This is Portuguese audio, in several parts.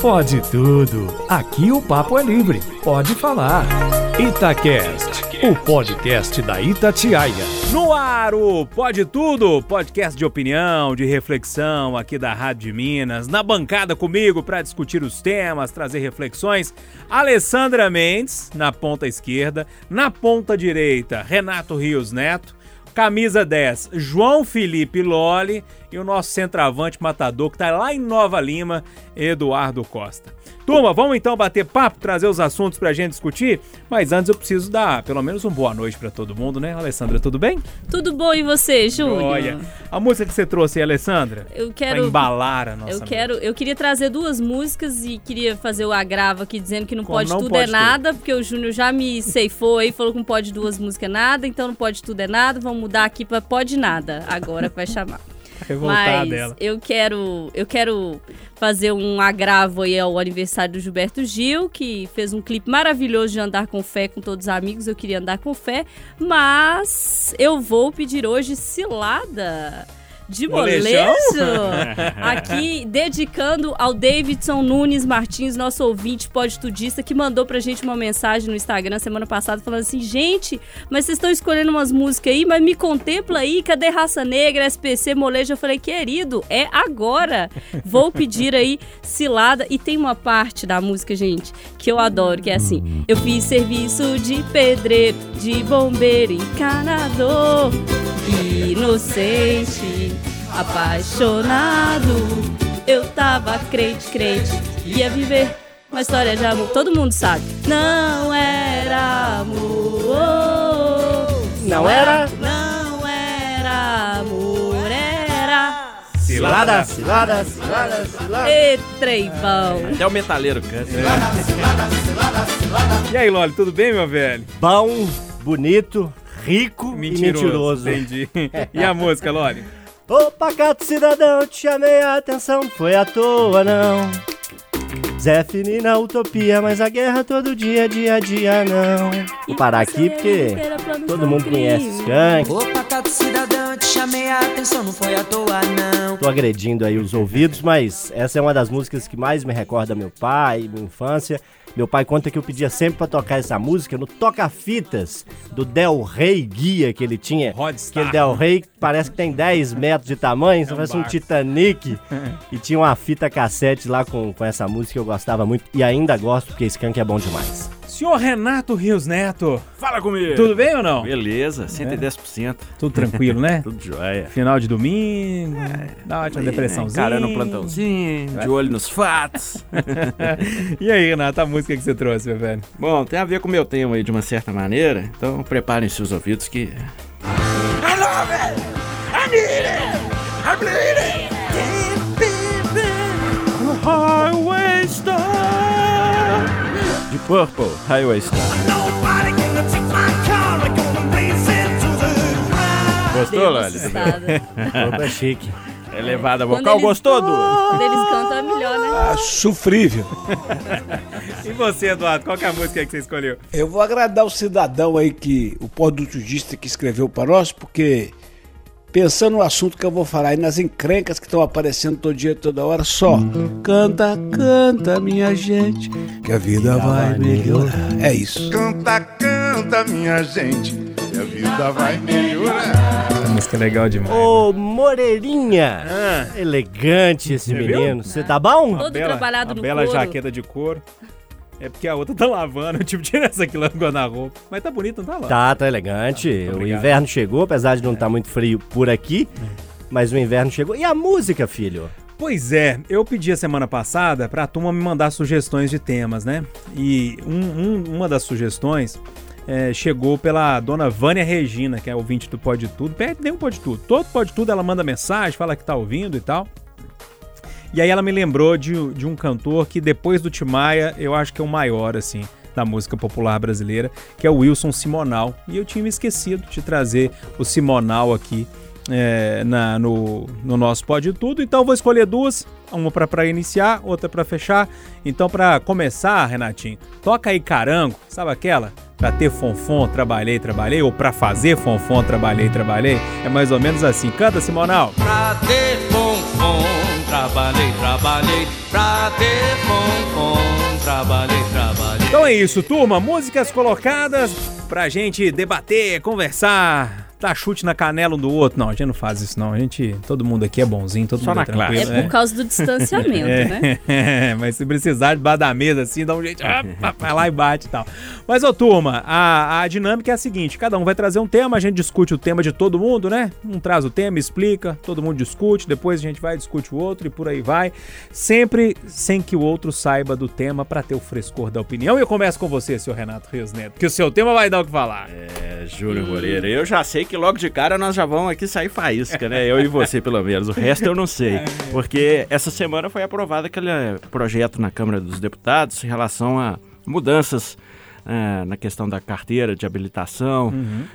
Pode tudo. Aqui o papo é livre. Pode falar. Itacast, o podcast da Itatiaia. No ar, o Pode Tudo, podcast de opinião, de reflexão aqui da Rádio de Minas. Na bancada comigo para discutir os temas, trazer reflexões, Alessandra Mendes, na ponta esquerda. Na ponta direita, Renato Rios Neto. Camisa 10, João Felipe Loli e o nosso centroavante matador que está lá em Nova Lima, Eduardo Costa. Turma, vamos então bater papo, trazer os assuntos para a gente discutir, mas antes eu preciso dar pelo menos uma boa noite para todo mundo, né? Alessandra, tudo bem? Tudo bom e você, Júlio? Olha, a música que você trouxe aí, Alessandra, eu quero pra embalar a nossa Eu quero, eu queria trazer duas músicas e queria fazer o agravo aqui dizendo que não Como pode não tudo pode é tudo? nada, porque o Júnior já me ceifou aí, falou que não pode duas músicas é nada, então não pode tudo é nada, vamos mudar aqui para pode nada, agora que vai chamar. revoltar Mas dela. eu quero, eu quero fazer um agravo aí ao aniversário do Gilberto Gil, que fez um clipe maravilhoso de andar com fé com todos os amigos. Eu queria andar com fé, mas eu vou pedir hoje cilada. De molejo, aqui dedicando ao Davidson Nunes Martins, nosso ouvinte podtudista, que mandou pra gente uma mensagem no Instagram semana passada falando assim: gente, mas vocês estão escolhendo umas músicas aí, mas me contempla aí, cadê Raça Negra, SPC, Molejo? Eu falei, querido, é agora. Vou pedir aí cilada. E tem uma parte da música, gente, que eu adoro, que é assim: eu fiz serviço de pedreiro, de bombeiro, encanador, inocente, apaixonado. Eu tava crente, crente, ia viver uma história de amor. Todo mundo sabe. Não era amor. Não era? Não era amor, era. Cilada, cilada, cilada, cilada. E treivão. Até o metaleiro canta. E aí, Loli, tudo bem, meu velho? Bom, bonito, rico e mentiroso. Entendi. E a música, Loli? Ô pacato cidadão, te chamei a atenção, não foi à toa não. Zé Fini na utopia, mas a guerra todo dia, dia a dia não. Vou parar aqui porque todo mundo conhece Skank. Opa, cato cidadão, te chamei a atenção, não foi à toa não. Tô agredindo aí os ouvidos, mas essa é uma das músicas que mais me recorda meu pai, minha infância. Meu pai conta que eu pedia sempre pra tocar essa música no toca-fitas do Del Rey Guia que ele tinha. Rodstar. Aquele Del Rey parece que tem 10 metros de tamanho, É um parece um. Titanic. e tinha uma fita cassete lá com, com essa música que eu gostava muito e ainda gosto porque Skank é bom demais. Senhor Renato Rios Neto, Fala comigo. tudo bem ou não? Beleza, 110%. Tudo tranquilo, né? Tudo jóia. Final de domingo, dá uma depressãozinha. Cara no plantãozinho, de olho nos fatos. E aí, Renato, a música que você trouxe, meu velho? Bom, tem a ver com o meu tema aí de uma certa maneira, então preparem-se os ouvidos que... Highway Purple, Highway Star Gostou, Lali? Opa, chique. Elevada vocal, eles- gostou, Du? Quando eles cantam é melhor, né? sofrível. E você, Eduardo, qual que é a música que você escolheu? Eu vou agradar o cidadão aí que o podutudista que escreveu para nós, porque pensando no assunto que eu vou falar aí, nas encrencas que estão aparecendo todo dia, toda hora, só canta, canta, minha gente, que a vida vai melhorar. É isso. Canta, canta, minha gente, e a vida vai melhorar. A música é legal demais. Ô, Moreirinha! Elegante esse Você menino. Você tá bom? Todo trabalhado a no bela couro. jaqueta de couro. É porque a outra tá lavando, tipo, tira essa aqui lá no guarda-roupa. Mas tá bonito, não tá lá? Tá, tá elegante. o obrigado. inverno chegou, apesar de não estar muito frio por aqui. Mas o inverno chegou. E a música, filho? Pois é, eu pedi a semana passada pra turma me mandar sugestões de temas, né? E um- um- uma das sugestões é, chegou pela dona Vânia Regina, que é ouvinte do Pode Tudo. Perto nem um Pode Tudo. Todo Pode Tudo ela manda mensagem, fala que tá ouvindo e tal. E aí ela me lembrou de, de um cantor que depois do Timaya, eu acho que é o maior, assim, da música popular brasileira, que é o Wilson Simonal. E eu tinha me esquecido de trazer o Simonal aqui é, na- no, no nosso Pode Tudo. Então vou escolher duas, uma pra iniciar, outra pra fechar. Então pra começar, Renatinho, toca aí Carango, sabe aquela? Pra ter fonfon, trabalhei, trabalhei, ou pra fazer fonfon, trabalhei, trabalhei. É mais ou menos assim. Canta, Simonal. Pra ter fonfon, trabalhei, trabalhei, Pra ter pão, trabalhei, trabalhei. Então é isso, turma. Músicas colocadas pra gente debater, conversar. Dar chute na canela um do outro. Não, a gente não faz isso, não. A gente. Todo mundo aqui é bonzinho, todo Só mundo na é tranquilo. classe. É por causa do distanciamento, né? É, mas se precisar de da mesa assim, dá um jeito, ah, vai lá e bate e tal. Mas, ô turma, a, a dinâmica é a seguinte: cada um vai trazer um tema, a gente discute o tema de todo mundo, né? Um traz o tema, explica, todo mundo discute, depois a gente vai discute o outro e por aí vai. Sempre sem que o outro saiba do tema pra ter o frescor da opinião. E eu começo com você, senhor Renato Rios Neto, que o seu tema vai dar o que falar. É, Júlio Moreira, eu já sei que logo de cara nós já vamos aqui sair faísca, né? Eu e você, pelo menos. O resto eu não sei. Porque essa semana foi aprovado aquele projeto na Câmara dos Deputados em relação a mudanças eh, na questão da carteira de habilitação,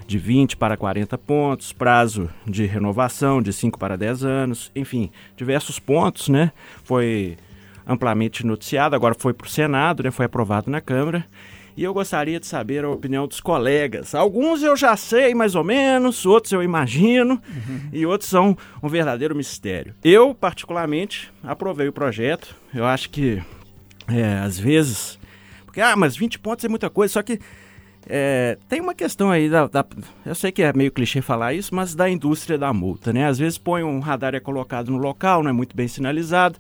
de 20 para 40 pontos, prazo de renovação de 5 para 10 anos, enfim, diversos pontos, né? Foi amplamente noticiado, agora foi para o Senado, né? Foi aprovado na Câmara. E eu gostaria de saber a opinião dos colegas. Alguns eu já sei mais ou menos, outros eu imagino, e outros são um verdadeiro mistério. Eu, particularmente, aprovei o projeto. Eu acho que, é, às vezes. Porque, ah, mas 20 pontos é muita coisa, só que. é, tem uma questão aí da, da- Eu sei que é meio clichê falar isso, mas da indústria da multa, né? Às vezes põe um radar é colocado no local, não é muito bem sinalizado.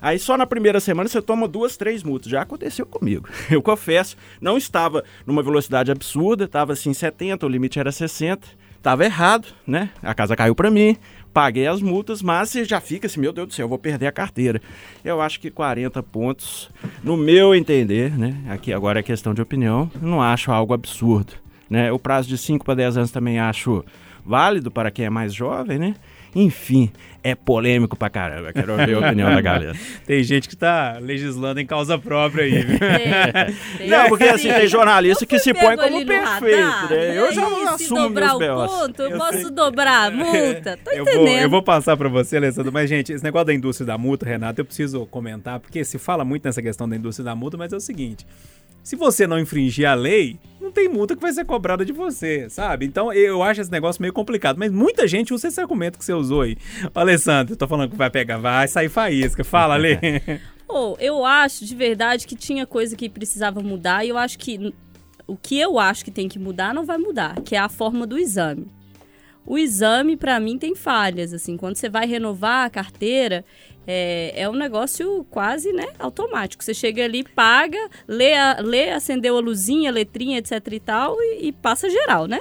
Aí só na primeira semana você toma duas, três multas. Já aconteceu comigo. Eu confesso, não estava numa velocidade absurda, estava assim 70, o limite era 60. Estava errado, né? A casa caiu para mim, paguei as multas, mas você já fica assim, meu Deus do céu, eu vou perder a carteira. Eu acho que 40 pontos, no meu entender, né? Aqui agora é questão de opinião, não acho algo absurdo, né? O prazo de 5 para 10 anos também acho válido para quem é mais jovem, né? Enfim, é polêmico pra caramba. Quero ouvir a opinião da galera. Tem gente que tá legislando em causa própria aí. tem Não, porque assim, tem jornalista que se põe como perfeito, radar, né? Eu já se assumo dobrar meus o ponto, eu, Eu posso sei. dobrar a multa. Tô eu, vou, entendendo. eu vou passar pra você, Alessandro. Mas, gente, esse negócio da indústria da multa, Renato, eu preciso comentar, porque se fala muito nessa questão da indústria da multa, mas é o seguinte: se você não infringir a lei, não tem multa que vai ser cobrada de você, sabe? Então eu acho esse negócio meio complicado. Mas muita gente usa esse argumento que você usou aí. Ô, Alessandro, tô falando que vai pegar, vai sair faísca. Fala, Ale. Pô, eu acho de verdade que tinha coisa que precisava mudar e eu acho que o que eu acho que tem que mudar não vai mudar, que é a forma do exame. O exame, pra mim, tem falhas, assim, quando você vai renovar a carteira, é, é um negócio quase, né, automático. Você chega ali, paga, lê, a- lê acendeu a luzinha, a letrinha, etc e tal, e, e passa geral, né?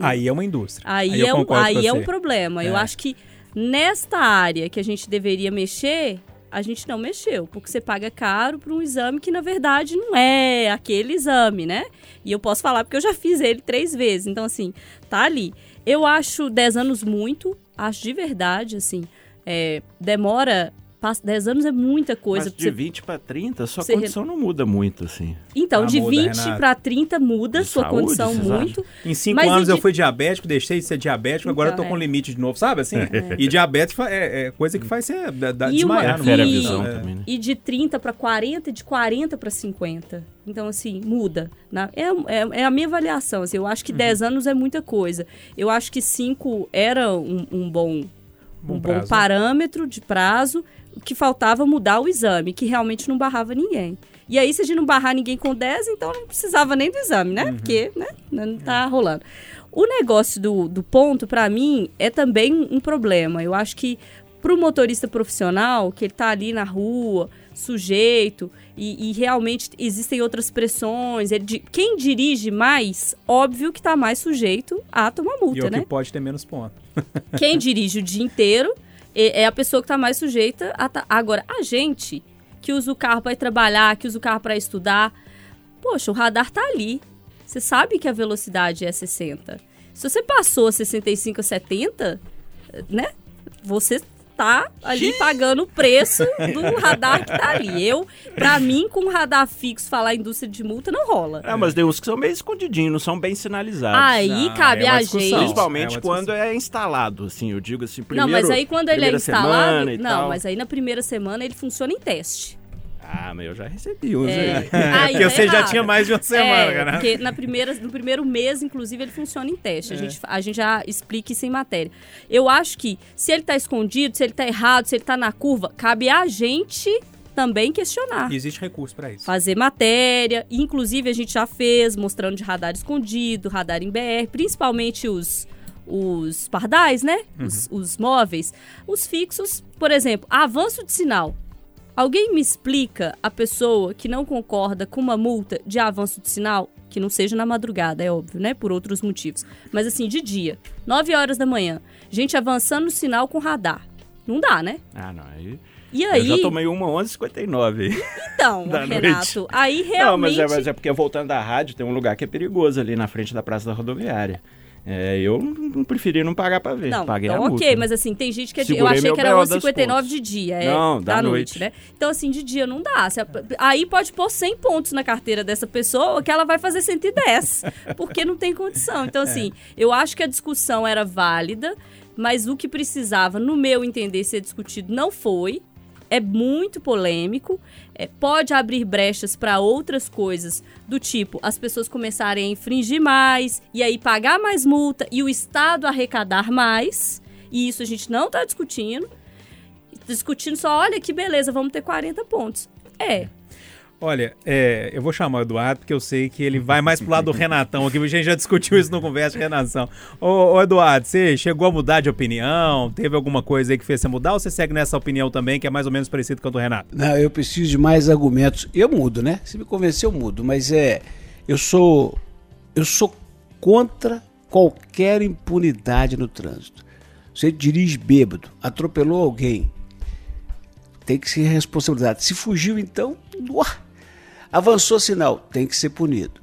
aí é uma indústria. Aí, eu é, um, aí é um problema. Eu É. acho que nesta área que a gente deveria mexer, a gente não mexeu, porque você paga caro para um exame que na verdade não é aquele exame, né? E eu posso falar porque eu já fiz ele três vezes. Então, assim, tá ali. Eu acho 10 anos muito, acho de verdade, assim. é, demora. Passa- 10 anos é muita coisa. Mas de você- 20 para 30, sua você condição não muda muito, assim. Então, Ah, de muda, 20 Renata. para 30 muda De sua saúde, condição muito. Em cinco Mas e anos eu de- fui diabético, deixei de ser diabético, agora eu tô Então, com é. limite de novo, sabe assim? E diabetes é, é coisa que faz você da, da, E, uma, desmaiar. no Fere a mundo. e, visão É. também, né? e de 30 para 40, de 40 para 50. Então, assim, muda. na- é, é, é a minha avaliação. Assim, eu acho Uhum. que 10 anos é muita coisa. Eu acho que 5 era um, um bom, Bom um bom prazo. parâmetro de prazo. Que faltava mudar o exame, que realmente não barrava ninguém. E aí, se a gente não barrar ninguém com 10, então não precisava nem do exame, né? Uhum. Porque né, não tá rolando. O negócio do, do ponto, para mim, é também um problema. Eu acho que para o motorista profissional, que ele tá ali na rua, sujeito, e, e realmente existem outras pressões, ele quem dirige mais, óbvio que tá mais sujeito a tomar E multa, o né? que pode ter menos pontos. Quem dirige o dia inteiro é é a pessoa que está mais sujeita a. tá- Agora, a gente que usa o carro para trabalhar, que usa o carro para estudar, poxa, o radar tá ali. Você sabe que a velocidade é 60. Se você passou a 65 a 70, né? Você tá ali pagando o preço do radar que tá ali. Eu, pra mim, com o radar fixo, falar indústria de multa não rola. Ah, mas tem uns que são meio escondidinhos, não são bem sinalizados. Aí Não, cabe é a gente. Principalmente É quando é instalado, assim, eu digo assim, primeiro... não, mas aí quando ele é instalado. semana e Não, tal. mas aí na primeira semana ele funciona em teste. Ah, mas eu já recebi uns É. aí. Porque tá você já tinha mais de uma semana, é, cara. Porque na primeira, no primeiro mês, inclusive, ele funciona em teste. É. A, gente, a gente já explica isso em matéria. Eu acho que se ele tá escondido, se ele tá errado, se ele tá na curva, cabe a gente também questionar. E existe recurso para isso. Fazer matéria, inclusive a gente já fez, mostrando de radar escondido, radar em BR, principalmente os, os pardais, né? Os, os móveis. Os fixos, por exemplo, avanço de sinal. Alguém me explica a pessoa que não concorda com uma multa de avanço de sinal? Que não seja na madrugada, é óbvio, né? Por outros motivos. Mas assim, de dia, 9 horas da manhã, gente avançando no sinal com radar. Não dá, né? Ah, não. Aí, E eu aí. já tomei uma 11,59. Então, Renato, aí Não, realmente. mas é, mas é porque voltando da rádio, tem um lugar que é perigoso ali na frente da Praça da Rodoviária. É, eu não preferi não pagar pra ver. Não, Paguei então a multa. ok, mas assim, tem gente que é de, eu Segurei achei que era BO 11,59 das de dia, é, Não, da, da noite, noite. né? Então assim, de dia não dá. Aí pode pôr 100 pontos na carteira dessa pessoa que ela vai fazer 110, porque não tem condição. Então assim, eu acho que a discussão era válida, mas o que precisava, no meu entender, ser discutido não foi. É muito polêmico, é, pode abrir brechas para outras coisas, do tipo as pessoas começarem a infringir mais, e aí pagar mais multa e o Estado arrecadar mais. E isso a gente não está discutindo. Discutindo só, olha que beleza, vamos ter 40 pontos. É, Olha, é, eu vou chamar o Eduardo porque eu sei que ele vai mais pro lado do Renatão aqui. A gente já discutiu isso no Conversa Renação. Ô, ô, Eduardo, você chegou a mudar de opinião? Teve alguma coisa aí que fez você mudar ou você segue nessa opinião também, que é mais ou menos parecido com a do Renato? Não, eu preciso de mais argumentos. Eu mudo, né? Se me convencer, eu mudo. Mas é. Eu sou. Eu sou contra qualquer impunidade no trânsito. Você dirige bêbado, atropelou alguém. Tem que ser responsabilidade. Se fugiu, então. Avançou sinal, tem que ser punido.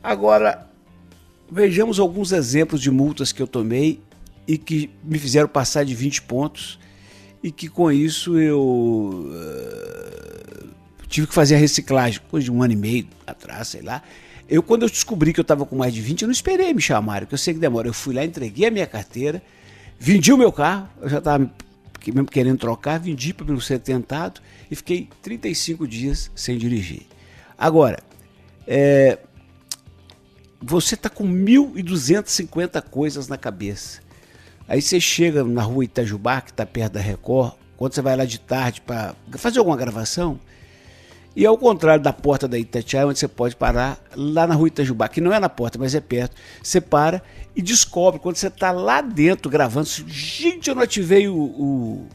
Agora, vejamos alguns exemplos de multas que eu tomei e que me fizeram passar de 20 pontos e que com isso eu eh, tive que fazer a reciclagem depois de um ano e meio atrás, sei lá. Eu, quando eu descobri que eu estava com mais de 20, eu não esperei me chamarem, porque eu sei que demora. Eu fui lá, entreguei a minha carteira, vendi o meu carro, eu já estava mesmo querendo trocar, vendi para não ser tentado e fiquei 35 dias sem dirigir. Agora, é, você está com 1.250 coisas na cabeça. Aí você chega na rua Itajubá, que está perto da Record, quando você vai lá de tarde para fazer alguma gravação, e ao contrário da porta da Itatiaia, onde você pode parar, lá na rua Itajubá, que não é na porta, mas é perto, você para e descobre, quando você está lá dentro gravando, gente, eu não ativei o, o,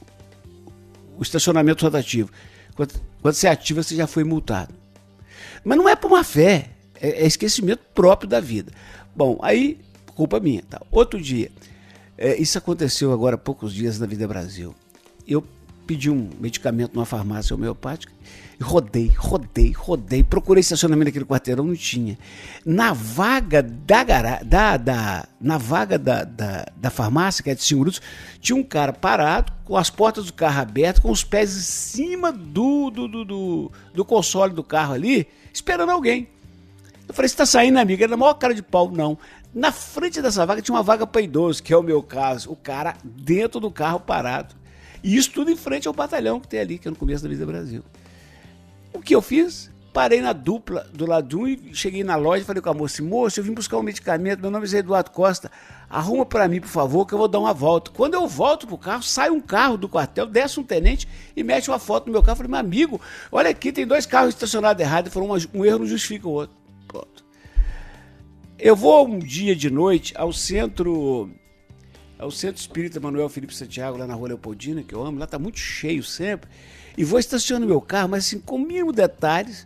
o estacionamento rotativo. Quando, quando você ativa, você já foi multado. Mas não é por má fé, é, é esquecimento próprio da vida. Bom, aí, culpa minha. Tá. Outro dia, é, isso aconteceu agora há poucos dias na Vida Brasil. Eu pedi um medicamento numa farmácia homeopática e rodei, rodei, rodei. Procurei estacionamento naquele quarteirão, não tinha. Na vaga da garagem, da, da, na vaga da, da, da farmácia, que é de 5 minutos, tinha um cara parado, com as portas do carro abertas, com os pés em cima do, do, do, do, do console do carro ali, esperando alguém. Eu falei, você tá saindo, amiga? Era a maior cara de pau. Não. Na frente dessa vaga tinha uma vaga para idoso, que é o meu caso. O cara dentro do carro parado. E isso tudo em frente ao batalhão que tem ali, que é no começo da Vida Brasil. O que eu fiz? Parei na dupla do lado e cheguei na loja e falei com a moça, moço, eu vim buscar um medicamento, meu nome é Eduardo Costa, arruma para mim, por favor, que eu vou dar uma volta. Quando eu volto pro carro, sai um carro do quartel, desce um tenente e mete uma foto no meu carro. Falei, meu amigo, olha aqui, tem dois carros estacionados errado. Ele falou, um erro não justifica o outro. Pronto. Eu vou um dia de noite ao centro ao Centro Espírita Manuel Felipe Santiago, lá na Rua Leopoldina, que eu amo, lá tá muito cheio sempre, e vou estacionando meu carro, mas assim, com mínimo detalhes,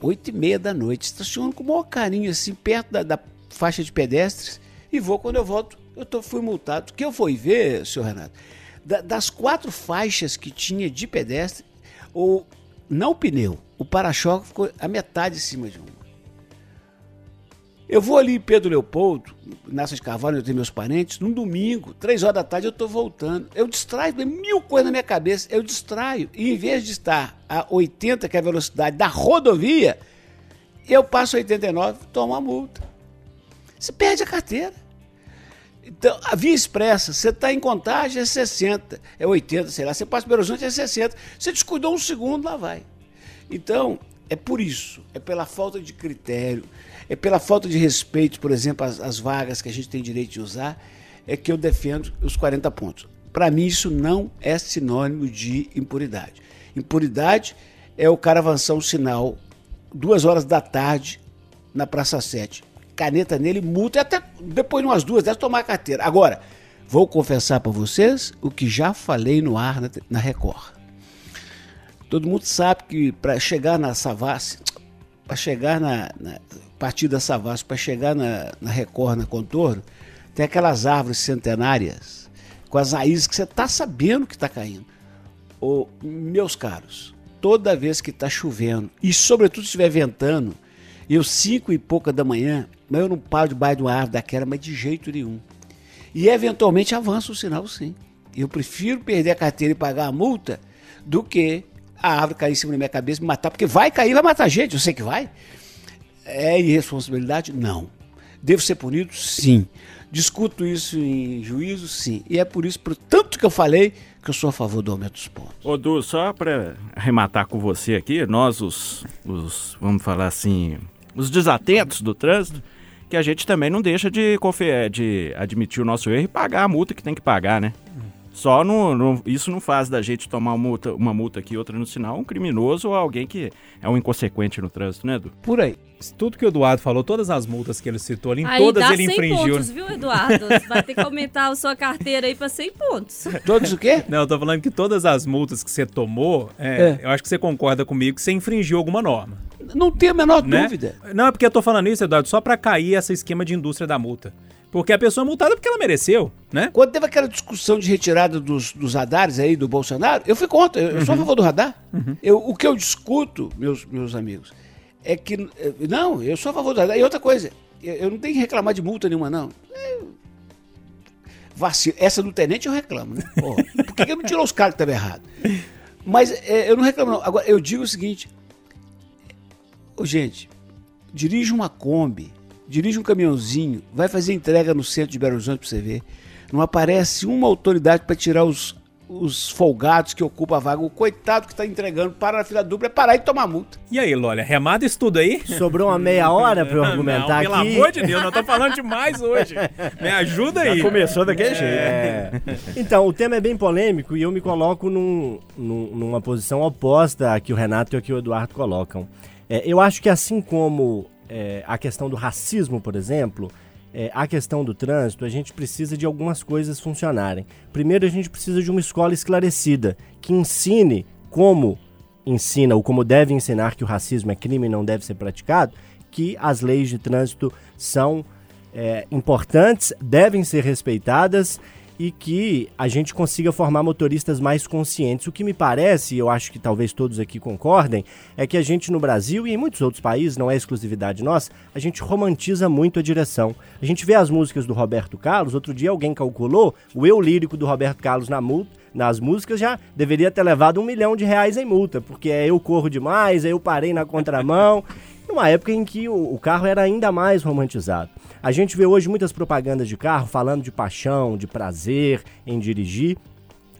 oito e meia da noite, estaciono com o maior carinho, assim, perto da, da faixa de pedestres, e vou, quando eu volto, eu tô, fui multado. O que eu fui ver, senhor Renato, da- das quatro faixas que tinha de pedestre, o, não o pneu, o para-choque ficou a metade em cima de uma. Eu vou ali em Pedro Leopoldo, Nessa de Carvalho, onde eu tenho meus parentes, num domingo, três horas da tarde, eu tô voltando. Eu distraio, tem mil coisas na minha cabeça, eu distraio. E em vez de estar a 80, que é a velocidade da rodovia, eu passo 89, tomo uma multa. Você perde a carteira. Então, a via expressa, você está em contagem, é 60, é 80, sei lá. Você passa Belo Horizonte, é 60. Você descuidou um segundo, lá vai. Então, é por isso, é pela falta de critério, é pela falta de respeito, por exemplo, às, às vagas que a gente tem direito de usar, é que eu defendo os 40 pontos. Para mim, isso não é sinônimo de impunidade. Impunidade é o cara avançar um sinal duas horas da tarde na Praça 7. Caneta nele, multa, e até depois de umas duas, deve tomar a carteira. Agora, vou confessar para vocês o que já falei no ar na, na Record. Todo mundo sabe que para chegar na Savassi, para chegar na, na partir da Savassi, para chegar na, na Record, na Contorno, tem aquelas árvores centenárias com as raízes que você está sabendo que está caindo. Ô, meus caros, toda vez que está chovendo e sobretudo se estiver ventando, eu cinco e pouca da manhã, mas eu não paro debaixo de uma árvore daquela, mas de jeito nenhum. E eventualmente avança o sinal sim. Eu prefiro perder a carteira e pagar a multa do que a árvore cair em cima da minha cabeça e me matar, porque vai cair, vai matar gente, eu sei que vai. É irresponsabilidade? Não. Devo ser punido? Sim. Discuto isso em juízo? Sim. E é por isso, por tanto que eu falei, que eu sou a favor do aumento dos pontos. Ô, Du, só para arrematar com você aqui, nós, os, os, vamos falar assim, os desatentos do trânsito, que a gente também não deixa de, de admitir o nosso erro e pagar a multa que tem que pagar, né? Só no, no- isso não faz da gente tomar uma multa, uma multa aqui e outra no sinal um criminoso ou alguém que é um inconsequente no trânsito, né, Edu? Por aí. Tudo que o Eduardo falou, todas as multas que ele citou ali, em Aí todas dá ele 100 infringiu. pontos, viu, Eduardo? Vai ter que aumentar a sua carteira aí pra 100 pontos. Todos o quê? Não, eu tô falando que todas as multas que você tomou, é, eu acho que você concorda comigo que você infringiu alguma norma. Não tenho a menor né? dúvida. Não, é porque eu tô falando isso, Eduardo, só pra cair esse esquema de indústria da multa. Porque a pessoa é multada porque ela mereceu, né? Quando teve aquela discussão de retirada dos, dos radares aí do Bolsonaro, eu fui contra. Eu, eu sou a favor do radar. Eu, o que eu discuto, meus, meus amigos, é que. Não, eu sou a favor radar. E outra coisa, eu, não tenho que reclamar de multa nenhuma, não. É, vacilo. Essa do tenente eu reclamo, né? Porra, por que que não tirou os caras que estavam errados? Mas eh, eu não reclamo, não. Agora, eu digo o seguinte. Ô, gente, dirige uma Kombi, dirige um caminhãozinho, vai fazer entrega no centro de Belo Horizonte pra você ver. Não aparece uma autoridade para tirar os, os folgados que ocupam a vaga. O coitado que está entregando para na fila dupla é parar e tomar multa. E aí, Lolha, remada isso tudo aí? Sobrou uma meia hora pra eu argumentar não, aqui. pelo amor de Deus, nós estamos falando demais hoje. Me ajuda aí. começou daquele jeito. É. Então, o tema é bem polêmico e eu me coloco num- num- numa posição oposta a que o Renato e a que o Eduardo colocam. É, eu acho que assim como é, a questão do racismo, por exemplo, é, a questão do trânsito, a gente precisa de algumas coisas funcionarem. Primeiro, a gente precisa de uma escola esclarecida, que ensine como ensina ou como deve ensinar que o racismo é crime e não deve ser praticado, que as leis de trânsito são é, importantes, devem ser respeitadas e que a gente consiga formar motoristas mais conscientes. O que me parece, e eu acho que talvez todos aqui concordem, é que a gente no Brasil e em muitos outros países, não é exclusividade nossa, a gente romantiza muito a direção. A gente vê as músicas do Roberto Carlos, outro dia alguém calculou, o eu lírico do Roberto Carlos na multa, nas músicas já deveria ter levado um milhão de reais em multa, porque é eu corro demais, é eu parei na contramão, numa época em que o, o carro era ainda mais romantizado. A gente vê hoje muitas propagandas de carro falando de paixão, de prazer em dirigir.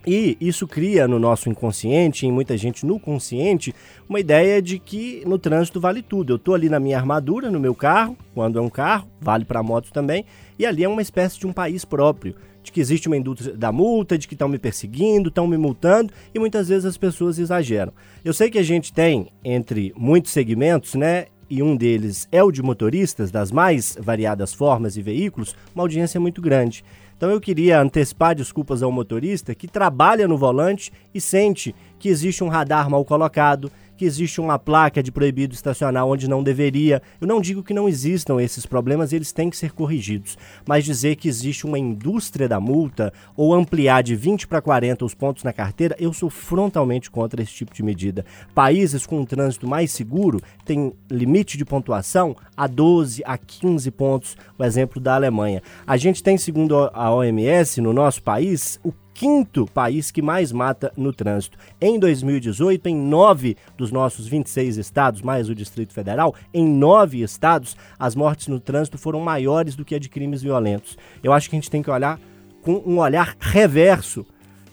E isso cria no nosso inconsciente, em muita gente no consciente, uma ideia de que no trânsito vale tudo. Eu tô ali na minha armadura, no meu carro, quando é um carro, vale para motos também, e ali é uma espécie de um país próprio, de que existe uma indústria da multa, de que estão me perseguindo, estão me multando, e muitas vezes as pessoas exageram. Eu sei que a gente tem, entre muitos segmentos, né, e um deles é o de motoristas das mais variadas formas e veículos, uma audiência muito grande. Então eu queria antecipar desculpas ao motorista que trabalha no volante e sente que existe um radar mal colocado, que existe uma placa de proibido estacionar onde não deveria. Eu não digo que não existam esses problemas, eles têm que ser corrigidos, mas dizer que existe uma indústria da multa ou ampliar de 20 para 40 os pontos na carteira, eu sou frontalmente contra esse tipo de medida. Países com um trânsito mais seguro têm limite de pontuação a 12 a 15 pontos, o exemplo da Alemanha. A gente tem, segundo a OMS, no nosso país, o quinto país que mais mata no trânsito. Em 2018, em nove dos nossos 26 estados, mais o Distrito Federal, em nove estados, as mortes no trânsito foram maiores do que a de crimes violentos. Eu acho que a gente tem que olhar com um olhar reverso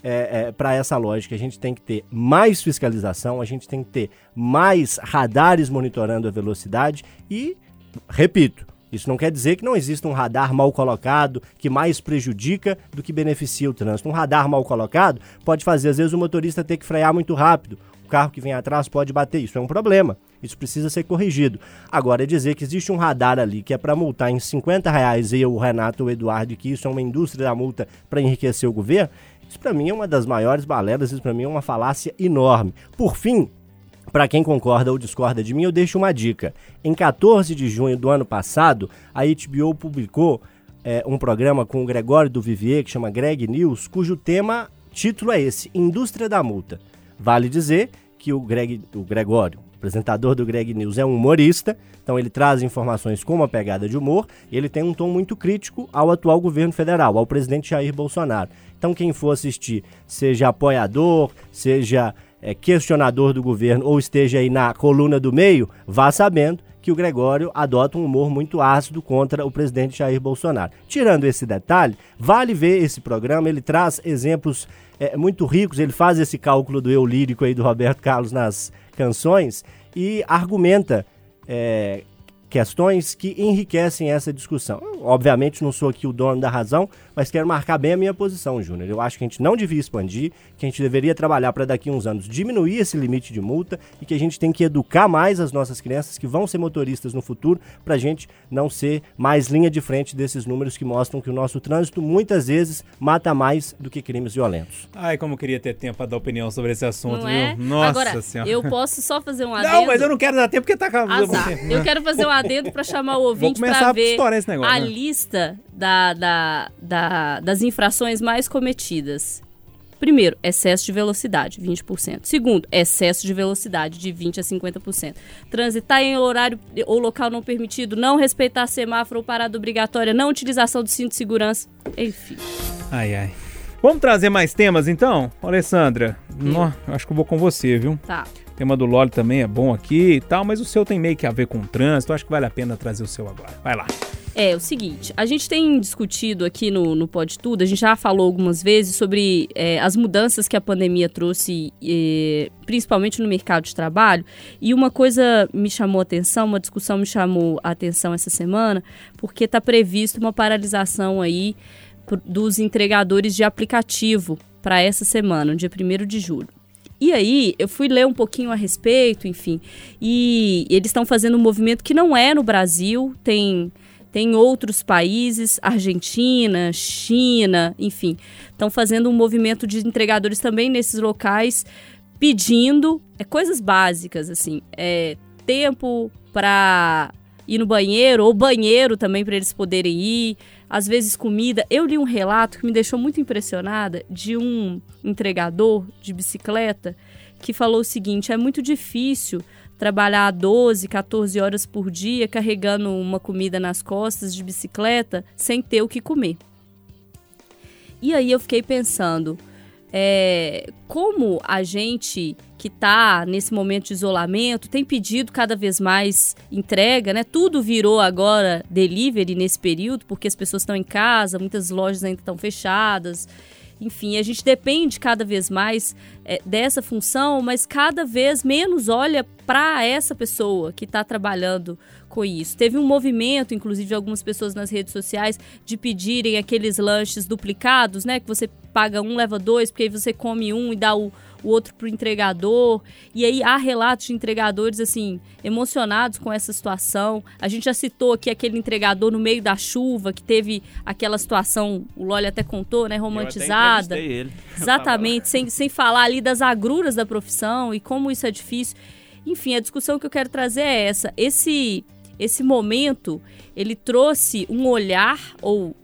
é, é, para essa lógica. A gente tem que ter mais fiscalização, a gente tem que ter mais radares monitorando a velocidade e, repito, isso não quer dizer que não exista um radar mal colocado que mais prejudica do que beneficia o trânsito. Um radar mal colocado pode fazer, às vezes, o motorista ter que frear muito rápido o carro que vem atrás pode bater. Isso é um problema. Isso precisa ser corrigido. Agora, é dizer que existe um radar ali que é para multar em 50 reais eu, o Renato o Eduardo, que isso é uma indústria da multa para enriquecer o governo, isso para mim é uma das maiores balelas, isso para mim é uma falácia enorme. Por fim, para quem concorda ou discorda de mim, eu deixo uma dica. Em 14 de junho do ano passado, a HBO publicou é, um programa com o Gregório do Vivier, que chama Greg News, cujo tema, título é esse, Indústria da Multa. Vale dizer que o, Greg, o Gregório, apresentador do Greg News, é um humorista, então ele traz informações com uma pegada de humor, e ele tem um tom muito crítico ao atual governo federal, ao presidente Jair Bolsonaro. Então quem for assistir, seja apoiador, seja é, questionador do governo ou esteja aí na coluna do meio, vá sabendo que o Gregório adota um humor muito ácido contra o presidente Jair Bolsonaro. Tirando esse detalhe, vale ver esse programa, ele traz exemplos é, muito ricos, ele faz esse cálculo do eu lírico aí do Roberto Carlos nas canções e argumenta é, questões que enriquecem essa discussão. Eu, obviamente não sou aqui o dono da razão, mas quero marcar bem a minha posição, Júnior. Eu acho que a gente não devia expandir, que a gente deveria trabalhar para daqui a uns anos diminuir esse limite de multa e que a gente tem que educar mais as nossas crianças que vão ser motoristas no futuro para a gente não ser mais linha de frente desses números que mostram que o nosso trânsito muitas vezes mata mais do que crimes violentos. Ai, como eu queria ter tempo para dar opinião sobre esse assunto, Não é? viu? Nossa Agora, senhora. eu posso só fazer um adendo? Não, mas eu não quero dar tempo porque tá acabando. Azar. Eu quero fazer um adendo para chamar o ouvinte para a ver negócio, a né? lista da, da, da- das infrações mais cometidas. Primeiro, excesso de velocidade, 20%. Segundo, excesso de velocidade, de 20% a 50%. Transitar em horário ou local não permitido, não respeitar semáforo ou parada obrigatória, não utilização do cinto de segurança, enfim. Ai, ai. Vamos trazer mais temas então? Alessandra, nó, eu acho que eu vou com você, viu? Tá. O tema do Loli também é bom aqui e tal, mas o seu tem meio que a ver com o trânsito. Acho que vale a pena trazer o seu agora. Vai lá. É, o seguinte, a gente tem discutido aqui no, no Pode Tudo, a gente já falou algumas vezes sobre é, as mudanças que a pandemia trouxe, é, principalmente no mercado de trabalho, e uma coisa me chamou a atenção, uma discussão me chamou a atenção essa semana, porque está previsto uma paralisação aí dos entregadores de aplicativo para essa semana, no dia 1 de julho. E aí, eu fui ler um pouquinho a respeito, enfim, e eles estão fazendo um movimento que não é no Brasil, tem tem outros países, Argentina, China, enfim, estão fazendo um movimento de entregadores também nesses locais, pedindo é, coisas básicas, assim, é, tempo para ir no banheiro, ou banheiro também para eles poderem ir, às vezes comida. Eu li um relato que me deixou muito impressionada de um entregador de bicicleta que falou o seguinte: é muito difícil trabalhar 12, 14 horas por dia carregando uma comida nas costas de bicicleta sem ter o que comer. E aí eu fiquei pensando, é, como a gente que está nesse momento de isolamento tem pedido cada vez mais entrega, né? Tudo virou agora delivery nesse período, porque as pessoas estão em casa, muitas lojas ainda estão fechadas. Enfim, a gente depende cada vez mais é, dessa função, mas cada vez menos olha para essa pessoa que está trabalhando com isso. Teve um movimento, inclusive, de algumas pessoas nas redes sociais de pedirem aqueles lanches duplicados, né? Que você paga um, leva dois, porque aí você come um e dá o, o outro pro entregador. E aí há relatos de entregadores, assim, emocionados com essa situação. A gente já citou aqui aquele entregador no meio da chuva, que teve aquela situação, o Loli até contou, né? Romantizada. Eu até ele. Exatamente, sem, sem falar ali das agruras da profissão e como isso é difícil. Enfim, a discussão que eu quero trazer é essa. Esse, esse momento, ele trouxe um olhar ou,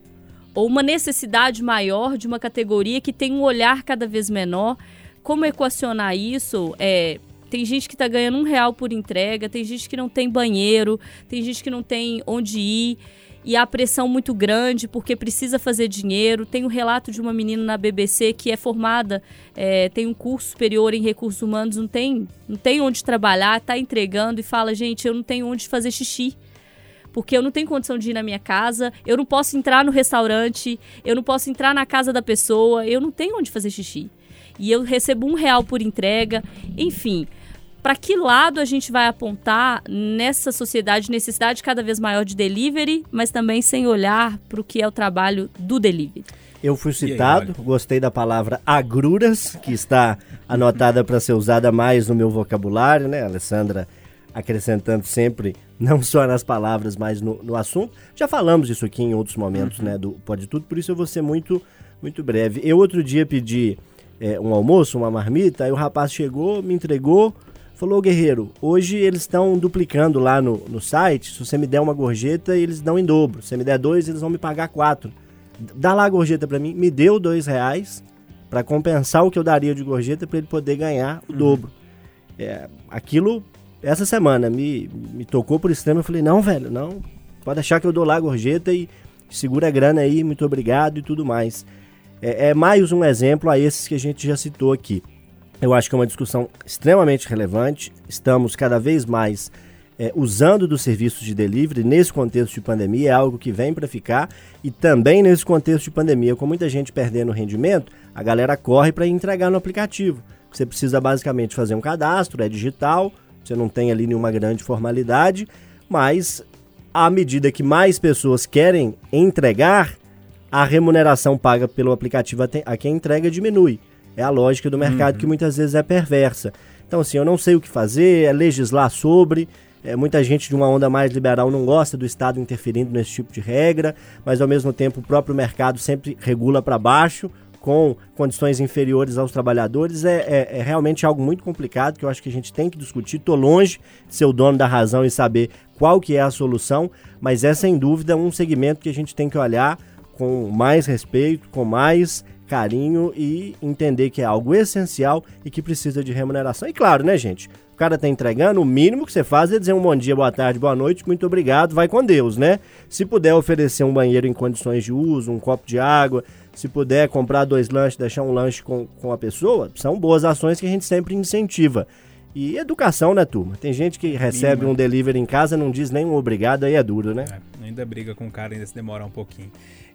ou uma necessidade maior de uma categoria que tem um olhar cada vez menor. Como equacionar isso? É, tem gente que está ganhando um real por entrega, tem gente que não tem banheiro, tem gente que não tem onde ir e a pressão muito grande porque precisa fazer dinheiro. Tem um relato de uma menina na BBC que é formada, é, tem um curso superior em recursos humanos, não tem, não tem onde trabalhar, está entregando e fala: gente, eu não tenho onde fazer xixi. Porque eu não tenho condição de ir na minha casa, eu não posso entrar no restaurante, eu não posso entrar na casa da pessoa, eu não tenho onde fazer xixi. E eu recebo um real por entrega, enfim para que lado a gente vai apontar nessa sociedade necessidade cada vez maior de delivery, mas também sem olhar para o que é o trabalho do delivery. Eu fui citado, aí, gostei da palavra agruras, que está anotada para ser usada mais no meu vocabulário, né, Alessandra? Acrescentando sempre, não só nas palavras, mas no, no assunto. Já falamos isso aqui em outros momentos, uhum. né, do Pode Tudo, por isso eu vou ser muito, muito breve. Eu outro dia pedi é, um almoço, uma marmita, aí o rapaz chegou, me entregou, falou, Guerreiro, hoje eles estão duplicando lá no, no site, se você me der uma gorjeta, eles dão em dobro. Se você me der dois, eles vão me pagar quatro dá lá a gorjeta para mim, me deu dois reais para compensar o que eu daria de gorjeta para ele poder ganhar o uhum. dobro. É, aquilo, essa semana, me, me tocou por extremo. Eu falei, não, velho, não, pode achar que eu dou lá a gorjeta e segura a grana aí, muito obrigado e tudo mais. É, é mais um exemplo a esses que a gente já citou aqui. Eu acho que é uma discussão extremamente relevante. Estamos cada vez mais é, usando dos serviços de delivery nesse contexto de pandemia é algo que vem para ficar e também nesse contexto de pandemia, com muita gente perdendo rendimento, a galera corre para entregar no aplicativo. Você precisa basicamente fazer um cadastro, é digital, você não tem ali nenhuma grande formalidade, mas à medida que mais pessoas querem entregar, a remuneração paga pelo aplicativo a quem entrega diminui. É a lógica do mercado uhum. que muitas vezes é perversa. Então, assim, eu não sei o que fazer, é legislar sobre, é, muita gente de uma onda mais liberal não gosta do Estado interferindo nesse tipo de regra, mas ao mesmo tempo o próprio mercado sempre regula para baixo, com condições inferiores aos trabalhadores. É, é, é, realmente algo muito complicado que eu acho que a gente tem que discutir. Estou longe de ser o dono da razão e saber qual que é a solução, mas é sem dúvida um segmento que a gente tem que olhar com mais respeito, com mais carinho e entender que é algo essencial e que precisa de remuneração. E claro, né, gente? cara tá entregando, o mínimo que você faz é dizer um bom dia, boa tarde, boa noite, muito obrigado, vai com Deus, né? Se puder oferecer um banheiro em condições de uso, um copo de água, se puder comprar dois lanches, deixar um lanche com, com a pessoa, são boas ações que a gente sempre incentiva. E educação, né, turma? Tem gente que recebe um delivery em casa, não diz nem um obrigado, aí é duro, né? É, ainda briga com o cara, ainda se demora um pouquinho.